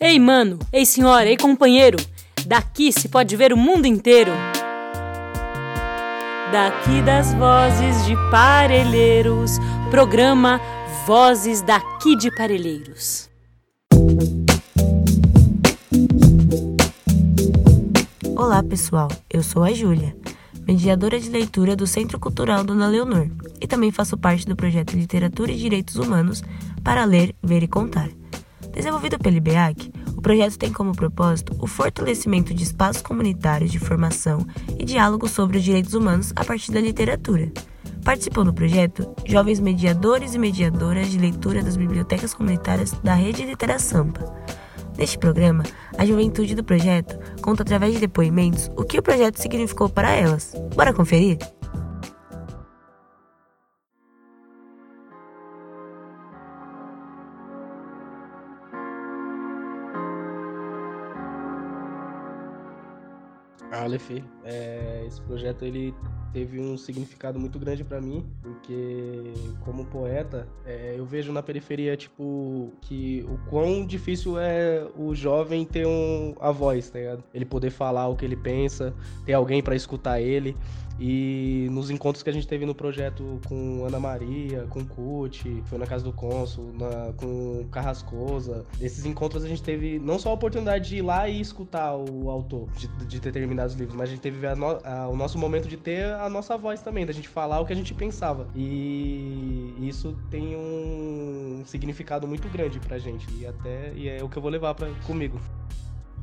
Ei, mano, ei, senhora, ei, companheiro, daqui se pode ver o mundo inteiro. Daqui das vozes de Parelheiros, programa Vozes daqui de Parelheiros. Olá, pessoal. Eu sou a Júlia, mediadora de leitura do Centro Cultural Dona Leonor, e também faço parte do projeto Literatura e Direitos Humanos para ler, ver e contar. Desenvolvido pelo IBEAC, o projeto tem como propósito o fortalecimento de espaços comunitários de formação e diálogo sobre os direitos humanos a partir da literatura. Participam do projeto jovens mediadores e mediadoras de leitura das bibliotecas comunitárias da Rede Litera Sampa. Neste programa, a juventude do projeto conta através de depoimentos o que o projeto significou para elas. Bora conferir? Aleph, é, esse projeto ele teve um significado muito grande para mim, porque como poeta, é, eu vejo na periferia tipo que o quão difícil é o jovem ter um, a voz, tá ligado? Ele poder falar o que ele pensa, ter alguém para escutar ele. E nos encontros que a gente teve no projeto com Ana Maria, com Cuti, foi na Casa do Cônsul, na, com Carrascosa, nesses encontros a gente teve não só a oportunidade de ir lá e escutar o autor de, de determinados livros, mas a gente teve a no, a, o nosso momento de ter a nossa voz também, da gente falar o que a gente pensava. E isso tem um significado muito grande pra gente. E até e é o que eu vou levar pra, comigo.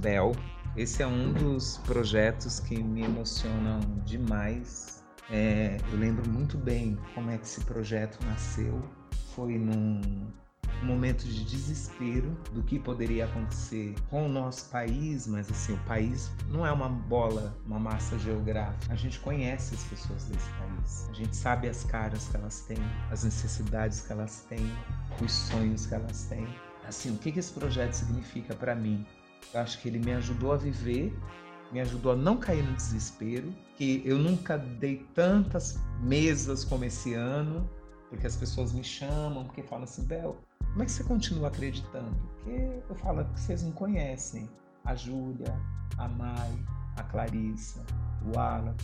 Bel, esse é um dos projetos que me emocionam demais. É, eu lembro muito bem como é que esse projeto nasceu. Foi num momento de desespero do que poderia acontecer com o nosso país, mas assim, o país não é uma bola, uma massa geográfica. A gente conhece as pessoas desse país. A gente sabe as caras que elas têm, as necessidades que elas têm, os sonhos que elas têm. Assim, o que esse projeto significa para mim? Eu acho que ele me ajudou a viver, me ajudou a não cair no desespero, que eu nunca dei tantas mesas como esse ano, porque as pessoas me chamam, porque falam assim, Bel, como é que você continua acreditando? Porque eu falo que vocês não conhecem a Júlia, a Mai, a Clarissa, o Alan,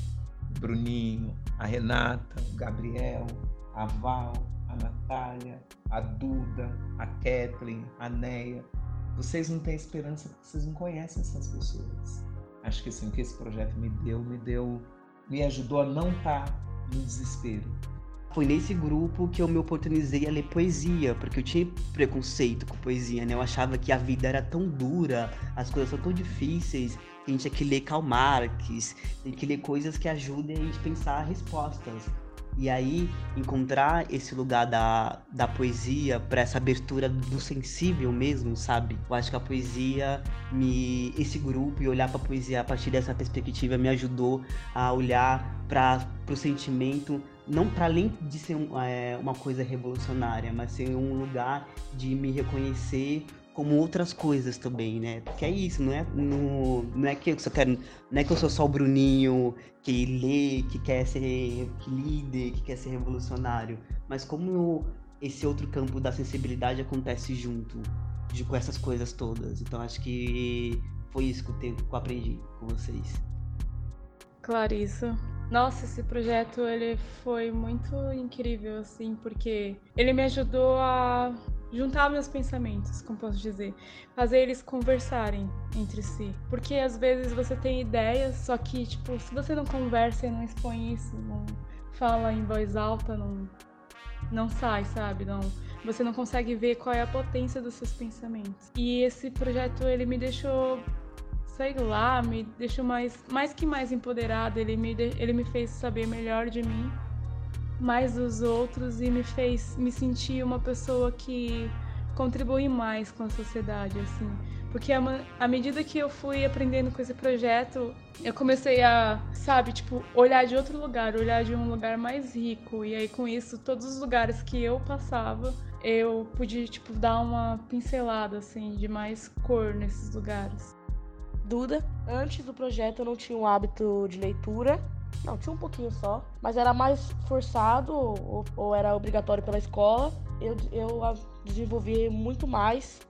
o Bruninho, a Renata, o Gabriel, a Val, a Natália, a Duda, a Kathleen, a Neia. Vocês não têm esperança porque vocês não conhecem essas pessoas. Acho que assim, o que esse projeto me deu, me deu, me ajudou a não estar tá no desespero. Foi nesse grupo que eu me oportunizei a ler poesia, porque eu tinha preconceito com poesia, né? Eu achava que a vida era tão dura, as coisas são tão difíceis, a gente tinha que ler Karl Marx, tem que ler coisas que ajudem a gente a pensar respostas. E aí, encontrar esse lugar da, da poesia para essa abertura do sensível mesmo, sabe? Eu acho que a poesia, me esse grupo e olhar para a poesia a partir dessa perspectiva me ajudou a olhar para o sentimento, não para além de ser um, é, uma coisa revolucionária, mas ser um lugar de me reconhecer como outras coisas também, né? Porque é isso, não é, não, não é que eu só quero, não é que eu sou só o Bruninho que lê, que quer ser que líder, que quer ser revolucionário, mas como esse outro campo da sensibilidade acontece junto de, com essas coisas todas. Então acho que foi isso que eu, tenho, que eu aprendi com vocês. Clarissa. Nossa, esse projeto ele foi muito incrível assim, porque ele me ajudou a juntar meus pensamentos, como posso dizer, fazer eles conversarem entre si. Porque às vezes você tem ideias, só que tipo, se você não conversa e não expõe isso, não fala em voz alta, não não sai, sabe? Não, você não consegue ver qual é a potência dos seus pensamentos. E esse projeto ele me deixou sei lá, me deixou mais mais que mais empoderada, ele me ele me fez saber melhor de mim mais dos outros e me fez me sentir uma pessoa que contribui mais com a sociedade, assim. Porque à medida que eu fui aprendendo com esse projeto, eu comecei a, sabe, tipo, olhar de outro lugar, olhar de um lugar mais rico. E aí com isso, todos os lugares que eu passava, eu pude, tipo, dar uma pincelada, assim, de mais cor nesses lugares. Duda, antes do projeto eu não tinha um hábito de leitura, não, tinha um pouquinho só. Mas era mais forçado ou, ou era obrigatório pela escola. Eu, eu desenvolvi muito mais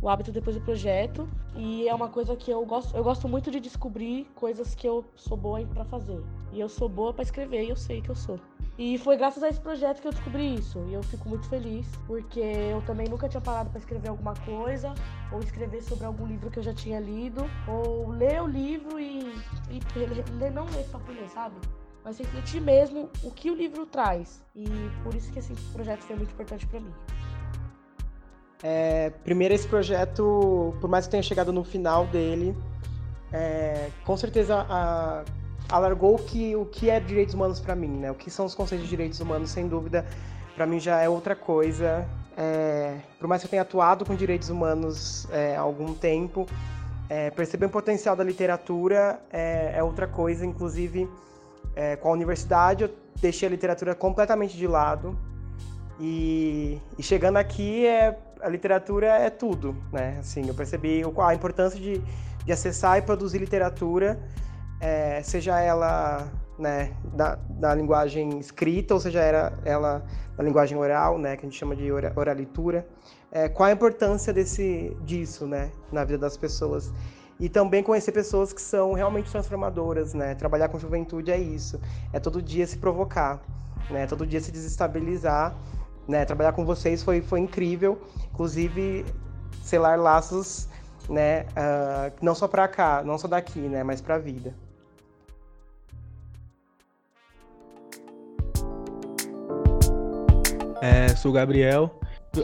o hábito depois do projeto. E é uma coisa que eu gosto, eu gosto muito de descobrir coisas que eu sou boa para fazer. E eu sou boa para escrever e eu sei que eu sou. E foi graças a esse projeto que eu descobri isso. E eu fico muito feliz, porque eu também nunca tinha parado para escrever alguma coisa, ou escrever sobre algum livro que eu já tinha lido, ou ler o livro e, e ler, não ler só por ler, sabe? Mas refletir mesmo o que o livro traz. E por isso que esse projeto foi muito importante para mim. É, primeiro, esse projeto, por mais que tenha chegado no final dele, é, com certeza a, alargou que, o que é direitos humanos para mim, né? O que são os conceitos de direitos humanos, sem dúvida, para mim já é outra coisa. É, por mais que eu tenha atuado com direitos humanos é, há algum tempo, é, perceber o potencial da literatura é, é outra coisa. Inclusive, é, com a universidade, eu deixei a literatura completamente de lado. E, e chegando aqui, é, a literatura é tudo, né? Assim, eu percebi a importância de, de acessar e produzir literatura é, seja ela né, da, da, linguagem escrita ou seja era ela da linguagem oral, né, que a gente chama de oralitura, é, qual a importância desse disso, né, na vida das pessoas e também conhecer pessoas que são realmente transformadoras, né, trabalhar com juventude é isso, é todo dia se provocar, né, todo dia se desestabilizar, né, trabalhar com vocês foi foi incrível, inclusive selar laços né, uh, não só para cá, não só daqui, né, mas para a vida. É, sou Gabriel.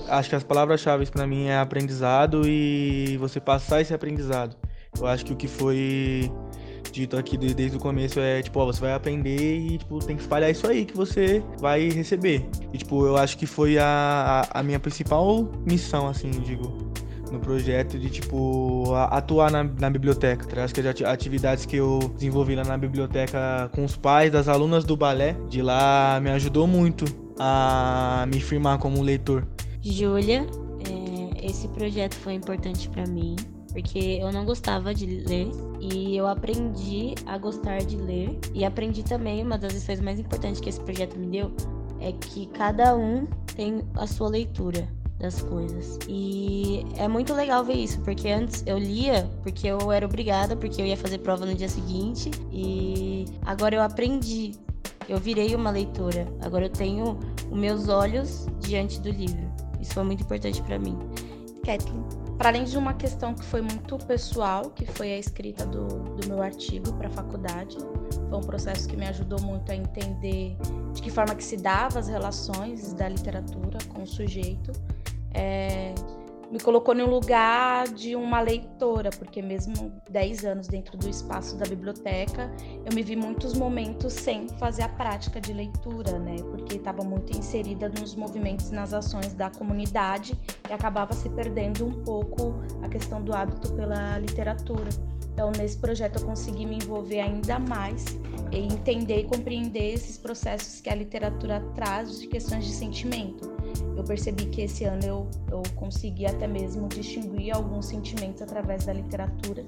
Acho que as palavras-chave para mim é aprendizado e você passar esse aprendizado. Eu acho que o que foi dito aqui desde o começo é, tipo, ó, você vai aprender e, tipo, tem que espalhar isso aí que você vai receber. E, tipo, eu acho que foi a, a, a minha principal missão, assim, digo, no projeto de, tipo, atuar na, na biblioteca. Tá? Acho que as atividades que eu desenvolvi lá na biblioteca com os pais das alunas do balé, de lá me ajudou muito a me firmar como leitor. Júlia, é, esse projeto foi importante para mim, porque eu não gostava de ler e eu aprendi a gostar de ler e aprendi também uma das lições mais importantes que esse projeto me deu é que cada um tem a sua leitura das coisas. E é muito legal ver isso, porque antes eu lia porque eu era obrigada, porque eu ia fazer prova no dia seguinte, e agora eu aprendi. Eu virei uma leitora. Agora eu tenho os meus olhos diante do livro. Isso foi muito importante para mim. Kathleen, para além de uma questão que foi muito pessoal, que foi a escrita do, do meu artigo para a faculdade, foi um processo que me ajudou muito a entender de que forma que se dava as relações da literatura com o sujeito é, me colocou no lugar de uma leitora, porque mesmo 10 anos dentro do espaço da biblioteca, eu me vi muitos momentos sem fazer a prática de leitura, né? Porque estava muito inserida nos movimentos e nas ações da comunidade e acabava se perdendo um pouco a questão do hábito pela literatura. Então, nesse projeto, eu consegui me envolver ainda mais e entender e compreender esses processos que a literatura traz de questões de sentimento eu percebi que esse ano eu, eu consegui até mesmo distinguir alguns sentimentos através da literatura.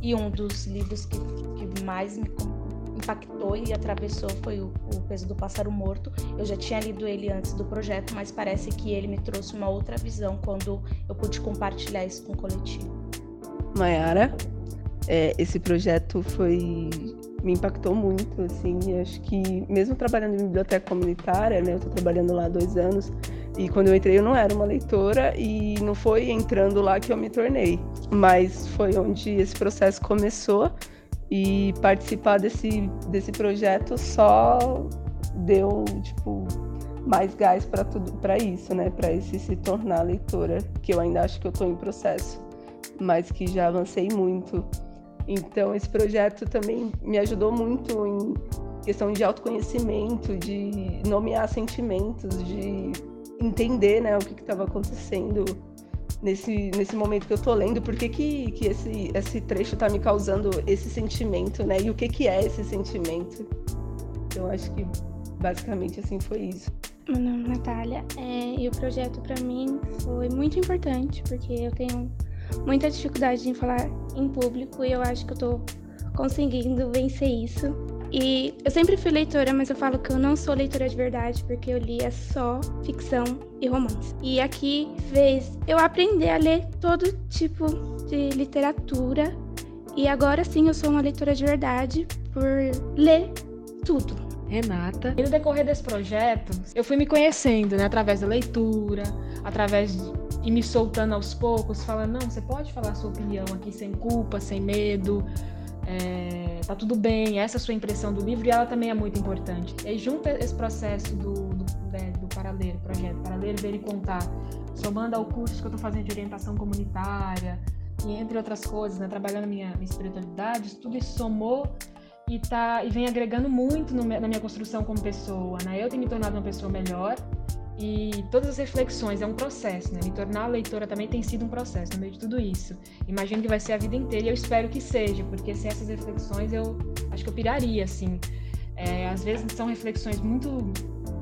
E um dos livros que, que mais me impactou e atravessou foi o, o Peso do Pássaro Morto. Eu já tinha lido ele antes do projeto, mas parece que ele me trouxe uma outra visão quando eu pude compartilhar isso com o coletivo. Mayara, é, esse projeto foi me impactou muito, assim, acho que mesmo trabalhando em biblioteca comunitária, né, eu estou trabalhando lá há dois anos, e quando eu entrei eu não era uma leitora e não foi entrando lá que eu me tornei, mas foi onde esse processo começou e participar desse, desse projeto só deu tipo mais gás para tudo para isso, né, para esse se tornar leitora, que eu ainda acho que eu estou em processo, mas que já avancei muito. Então esse projeto também me ajudou muito em questão de autoconhecimento, de nomear sentimentos, de entender né, o que estava acontecendo nesse, nesse momento que eu tô lendo, por que, que, que esse, esse trecho está me causando esse sentimento, né? E o que, que é esse sentimento. Então acho que basicamente assim foi isso. Meu nome é Natália é, e o projeto para mim foi muito importante porque eu tenho muita dificuldade em falar em público e eu acho que eu tô conseguindo vencer isso. E eu sempre fui leitora, mas eu falo que eu não sou leitora de verdade, porque eu lia só ficção e romance. E aqui fez eu aprender a ler todo tipo de literatura. E agora sim eu sou uma leitora de verdade por ler tudo. Renata. E no decorrer desse projeto, eu fui me conhecendo, né, através da leitura, através de ir me soltando aos poucos, falando, não, você pode falar sua opinião aqui sem culpa, sem medo, é, tá tudo bem, essa é a sua impressão do livro e ela também é muito importante. E aí, junto esse processo do, do, né, do projeto Paraler, Ver e Contar, somando ao curso que eu estou fazendo de orientação comunitária, e entre outras coisas, né, trabalhando minha, minha espiritualidade, tudo isso somou e, tá, e vem agregando muito no, na minha construção como pessoa. Né? Eu tenho me tornado uma pessoa melhor e todas as reflexões é um processo, né? Me tornar leitora também tem sido um processo no meio de tudo isso. Imagino que vai ser a vida inteira e eu espero que seja, porque sem essas reflexões eu acho que eu piraria, assim. É, às vezes são reflexões muito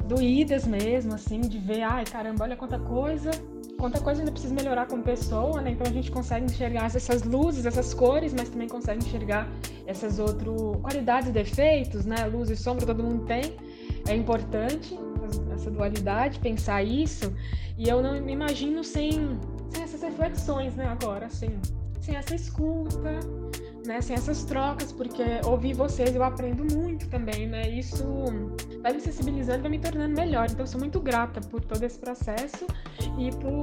doídas mesmo, assim, de ver, ai caramba, olha quanta coisa, quanta coisa ainda precisa melhorar como pessoa, né? Então a gente consegue enxergar essas luzes, essas cores, mas também consegue enxergar essas outras qualidades e defeitos, né? Luz e sombra todo mundo tem, é importante essa dualidade, pensar isso, e eu não me imagino sem, sem essas reflexões, né, agora, assim, sem essa escuta, né, sem essas trocas, porque ouvir vocês eu aprendo muito também, né, isso vai me sensibilizando vai me tornando melhor, então sou muito grata por todo esse processo e por,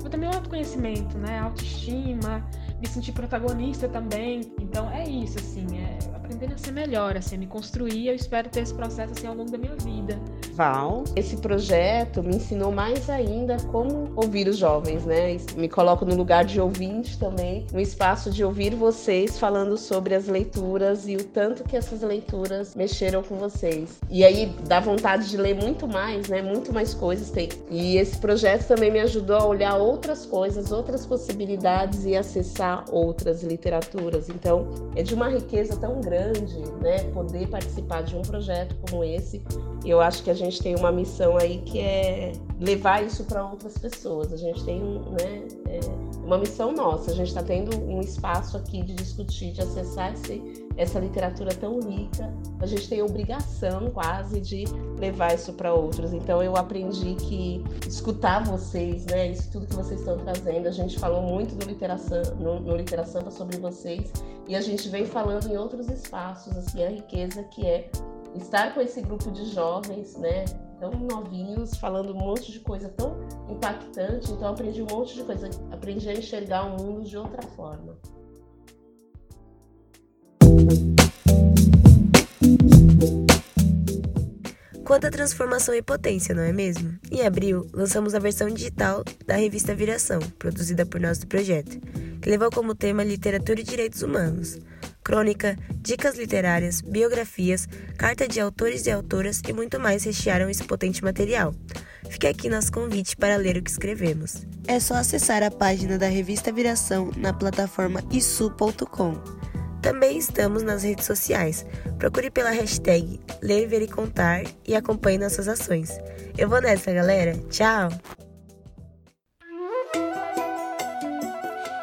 por também o autoconhecimento, né, autoestima, me sentir protagonista também, então é isso, assim, é aprendendo a ser melhor, assim, a me construir. Eu espero ter esse processo assim ao longo da minha vida. Val, esse projeto me ensinou mais ainda como ouvir os jovens, né? Me coloco no lugar de ouvinte também, no espaço de ouvir vocês falando sobre as leituras e o tanto que essas leituras mexeram com vocês. E aí dá vontade de ler muito mais, né? Muito mais coisas tem. E esse projeto também me ajudou a olhar outras coisas, outras possibilidades e acessar outras literaturas. Então, é de uma riqueza tão grande grande, né, poder participar de um projeto como esse. Eu acho que a gente tem uma missão aí que é levar isso para outras pessoas. A gente tem né, é uma missão nossa. A gente está tendo um espaço aqui de discutir, de acessar esse, essa literatura tão rica. A gente tem a obrigação quase de levar isso para outros. Então eu aprendi que escutar vocês, né, isso tudo que vocês estão trazendo. A gente falou muito no Literação, no, no Literação sobre vocês e a gente vem falando em outros espaços, assim, a riqueza que é estar com esse grupo de jovens, né, tão novinhos, falando um monte de coisa tão impactante. Então, aprendi um monte de coisa, aprendi a enxergar o mundo de outra forma. Quanta transformação e potência, não é mesmo? Em abril, lançamos a versão digital da revista Viração, produzida por nosso projeto, que levou como tema Literatura e Direitos Humanos. Crônica, dicas literárias, biografias, carta de autores e autoras e muito mais rechearam esse potente material. Fique aqui nosso convite para ler o que escrevemos. É só acessar a página da revista Viração na plataforma isu.com. Também estamos nas redes sociais. Procure pela hashtag Ler, Ver e Contar e acompanhe nossas ações. Eu vou nessa, galera. Tchau!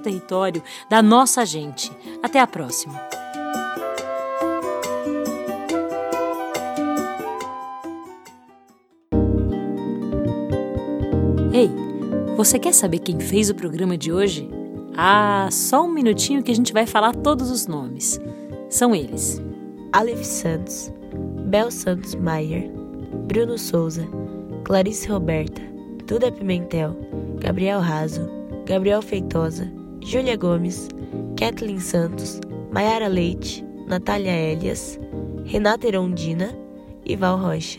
território, da nossa gente. Até a próxima! Ei, você quer saber quem fez o programa de hoje? Ah, só um minutinho que a gente vai falar todos os nomes. São eles: Aleph Santos, Bel Santos Maier, Bruno Souza, Clarice Roberta, Duda Pimentel, Gabriel Raso, Gabriel Feitosa, Júlia Gomes, Kathleen Santos, Mayara Leite, Natália Elias, Renata Erondina e Val Rocha.